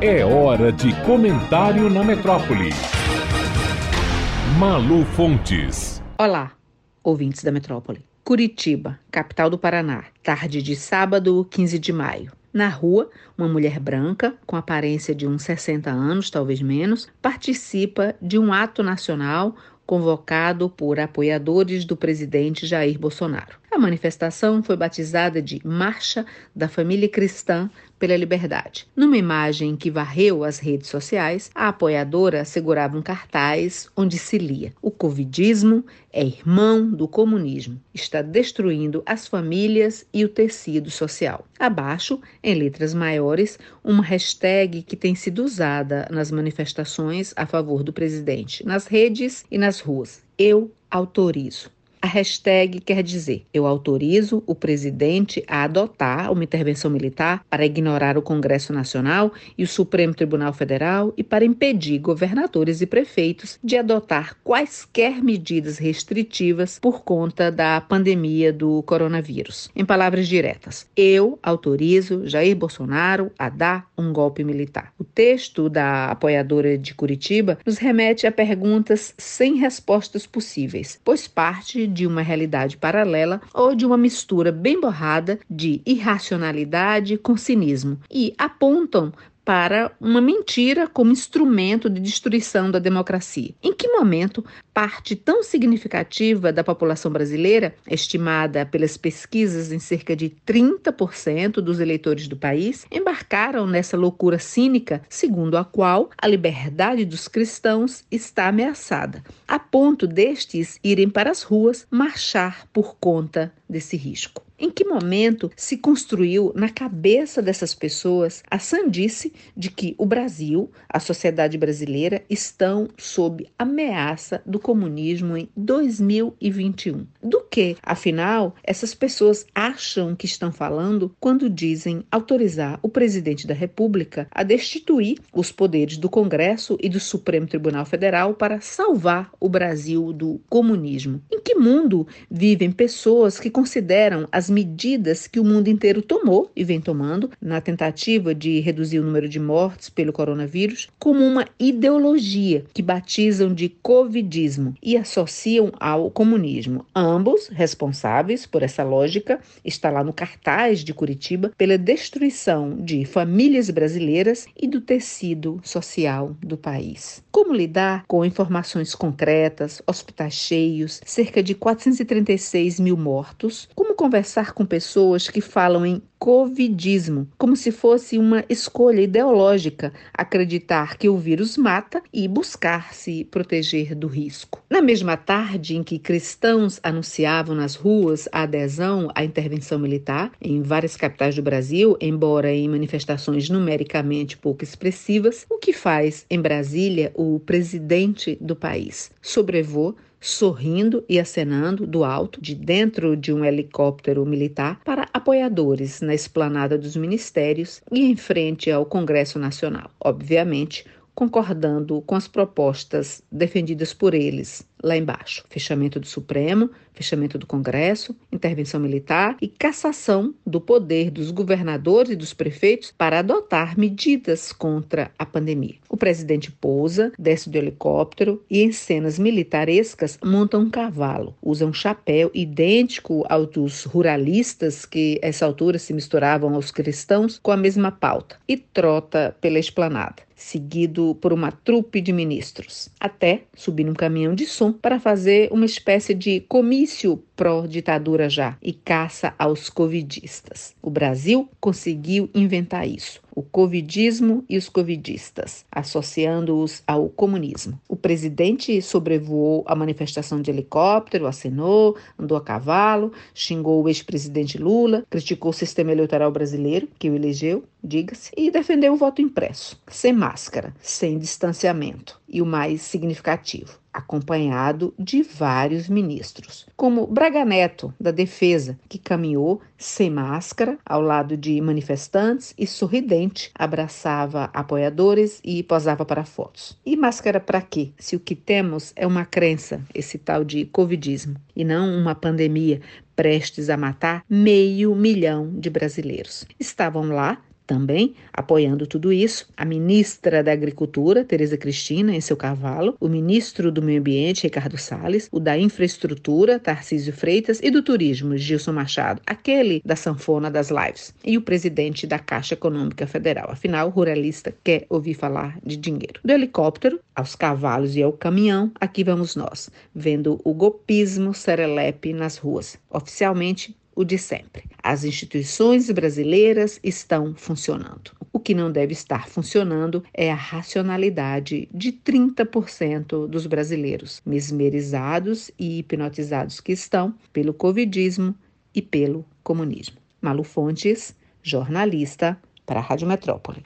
É hora de comentário na metrópole. Malu Fontes. Olá, ouvintes da metrópole. Curitiba, capital do Paraná, tarde de sábado, 15 de maio. Na rua, uma mulher branca, com aparência de uns 60 anos, talvez menos, participa de um ato nacional convocado por apoiadores do presidente Jair Bolsonaro. A manifestação foi batizada de Marcha da Família Cristã pela Liberdade. Numa imagem que varreu as redes sociais, a apoiadora segurava um cartaz onde se lia: O Covidismo é irmão do comunismo, está destruindo as famílias e o tecido social. Abaixo, em letras maiores, uma hashtag que tem sido usada nas manifestações a favor do presidente, nas redes e nas ruas. Eu autorizo. A hashtag quer dizer: eu autorizo o presidente a adotar uma intervenção militar para ignorar o Congresso Nacional e o Supremo Tribunal Federal e para impedir governadores e prefeitos de adotar quaisquer medidas restritivas por conta da pandemia do coronavírus. Em palavras diretas, eu autorizo Jair Bolsonaro a dar um golpe militar. O texto da apoiadora de Curitiba nos remete a perguntas sem respostas possíveis, pois parte de uma realidade paralela ou de uma mistura bem borrada de irracionalidade com cinismo e apontam para uma mentira como instrumento de destruição da democracia. Em que momento parte tão significativa da população brasileira, estimada pelas pesquisas em cerca de 30% dos eleitores do país, embarcaram nessa loucura cínica segundo a qual a liberdade dos cristãos está ameaçada, a ponto destes irem para as ruas marchar por conta desse risco? Em que momento se construiu na cabeça dessas pessoas a sandice de que o Brasil, a sociedade brasileira, estão sob ameaça do comunismo em 2021? Do que, afinal, essas pessoas acham que estão falando quando dizem autorizar o presidente da República a destituir os poderes do Congresso e do Supremo Tribunal Federal para salvar o Brasil do comunismo? Em que mundo vivem pessoas que consideram as medidas que o mundo inteiro tomou e vem tomando na tentativa de reduzir o número de mortes pelo coronavírus como uma ideologia que batizam de covidismo e associam ao comunismo. Ambos responsáveis por essa lógica está lá no cartaz de Curitiba pela destruição de famílias brasileiras e do tecido social do país. Como lidar com informações concretas, hospitais cheios, cerca de 436 mil mortos? Como conversar com pessoas que falam em covidismo, como se fosse uma escolha ideológica acreditar que o vírus mata e buscar se proteger do risco. Na mesma tarde em que cristãos anunciavam nas ruas a adesão à intervenção militar em várias capitais do Brasil, embora em manifestações numericamente pouco expressivas, o que faz em Brasília o presidente do país? Sobrevoo sorrindo e acenando do alto, de dentro de um helicóptero militar, para apoiadores na esplanada dos ministérios e em frente ao Congresso Nacional. Obviamente, concordando com as propostas defendidas por eles lá embaixo: fechamento do Supremo, fechamento do Congresso, intervenção militar e cassação do poder dos governadores e dos prefeitos para adotar medidas contra a pandemia. O presidente pousa, desce do helicóptero e, em cenas militarescas, monta um cavalo, usa um chapéu idêntico ao dos ruralistas que, a essa altura, se misturavam aos cristãos com a mesma pauta e trota pela esplanada seguido por uma trupe de ministros, até subir num caminhão de som para fazer uma espécie de comício pró-ditadura já e caça aos covidistas. O Brasil conseguiu inventar isso o covidismo e os covidistas, associando-os ao comunismo. O presidente sobrevoou a manifestação de helicóptero, acenou, andou a cavalo, xingou o ex-presidente Lula, criticou o sistema eleitoral brasileiro, que o elegeu, diga-se, e defendeu o voto impresso, sem máscara, sem distanciamento. E o mais significativo, acompanhado de vários ministros, como Braga Neto, da Defesa, que caminhou sem máscara ao lado de manifestantes e sorridente abraçava apoiadores e posava para fotos. E máscara para quê? Se o que temos é uma crença, esse tal de covidismo, e não uma pandemia prestes a matar meio milhão de brasileiros. Estavam lá Também, apoiando tudo isso, a ministra da Agricultura, Tereza Cristina, em seu cavalo, o ministro do Meio Ambiente, Ricardo Salles, o da Infraestrutura, Tarcísio Freitas, e do Turismo, Gilson Machado, aquele da sanfona das lives, e o presidente da Caixa Econômica Federal. Afinal, o ruralista quer ouvir falar de dinheiro. Do helicóptero aos cavalos e ao caminhão, aqui vamos nós, vendo o golpismo serelepe nas ruas. Oficialmente, o de sempre. As instituições brasileiras estão funcionando. O que não deve estar funcionando é a racionalidade de 30% dos brasileiros, mesmerizados e hipnotizados que estão pelo covidismo e pelo comunismo. Malu Fontes, jornalista para a Rádio Metrópole.